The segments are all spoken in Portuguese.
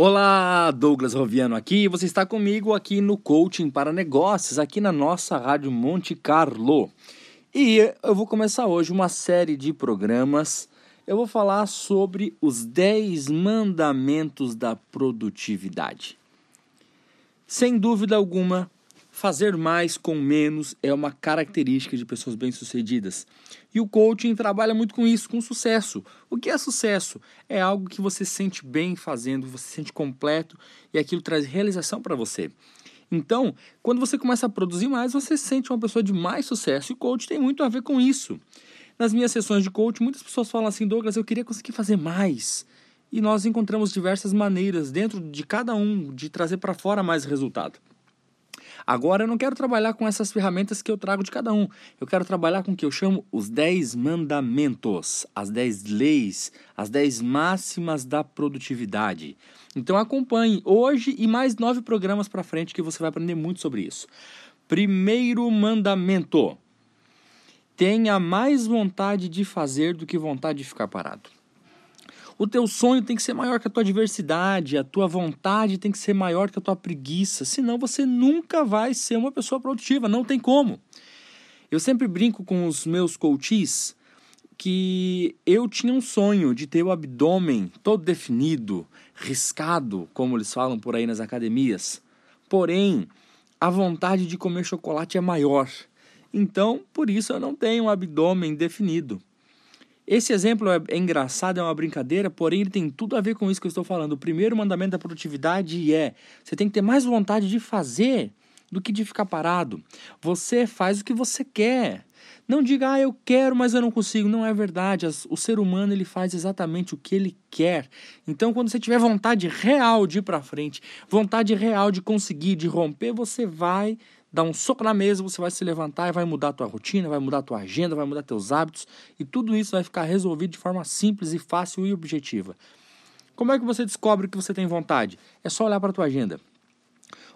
Olá, Douglas Roviano aqui. Você está comigo aqui no Coaching para Negócios, aqui na nossa Rádio Monte Carlo. E eu vou começar hoje uma série de programas. Eu vou falar sobre os 10 mandamentos da produtividade. Sem dúvida alguma, Fazer mais com menos é uma característica de pessoas bem-sucedidas. E o coaching trabalha muito com isso, com sucesso. O que é sucesso? É algo que você se sente bem fazendo, você se sente completo e aquilo traz realização para você. Então, quando você começa a produzir mais, você se sente uma pessoa de mais sucesso e o coaching tem muito a ver com isso. Nas minhas sessões de coaching, muitas pessoas falam assim: Douglas, eu queria conseguir fazer mais. E nós encontramos diversas maneiras dentro de cada um de trazer para fora mais resultado. Agora eu não quero trabalhar com essas ferramentas que eu trago de cada um. Eu quero trabalhar com o que eu chamo os 10 mandamentos, as 10 leis, as 10 máximas da produtividade. Então acompanhe hoje e mais nove programas para frente que você vai aprender muito sobre isso. Primeiro mandamento: tenha mais vontade de fazer do que vontade de ficar parado. O teu sonho tem que ser maior que a tua adversidade, a tua vontade tem que ser maior que a tua preguiça, senão você nunca vai ser uma pessoa produtiva, não tem como. Eu sempre brinco com os meus coaches que eu tinha um sonho de ter o abdômen todo definido, riscado, como eles falam por aí nas academias. Porém, a vontade de comer chocolate é maior. Então, por isso eu não tenho um abdômen definido. Esse exemplo é, é, engraçado, é uma brincadeira, porém ele tem tudo a ver com isso que eu estou falando. O primeiro mandamento da produtividade é: você tem que ter mais vontade de fazer do que de ficar parado. Você faz o que você quer. Não diga, ah, eu quero, mas eu não consigo. Não é verdade. O ser humano ele faz exatamente o que ele quer. Então, quando você tiver vontade real de ir para frente, vontade real de conseguir, de romper, você vai dar um soco na mesa, você vai se levantar e vai mudar a tua rotina, vai mudar a tua agenda, vai mudar teus hábitos e tudo isso vai ficar resolvido de forma simples e fácil e objetiva. Como é que você descobre que você tem vontade? É só olhar para a tua agenda.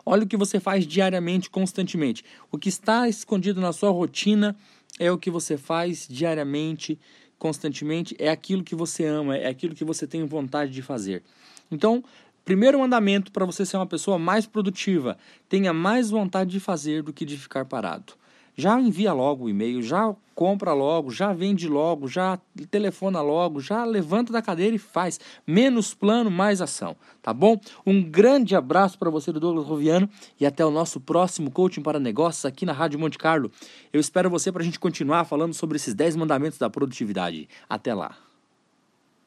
Olha o que você faz diariamente, constantemente. O que está escondido na sua rotina é o que você faz diariamente, constantemente, é aquilo que você ama, é aquilo que você tem vontade de fazer. Então, Primeiro mandamento para você ser uma pessoa mais produtiva: tenha mais vontade de fazer do que de ficar parado. Já envia logo o e-mail, já compra logo, já vende logo, já telefona logo, já levanta da cadeira e faz. Menos plano, mais ação, tá bom? Um grande abraço para você do Douglas Roviano e até o nosso próximo Coaching para Negócios aqui na Rádio Monte Carlo. Eu espero você para a gente continuar falando sobre esses 10 mandamentos da produtividade. Até lá.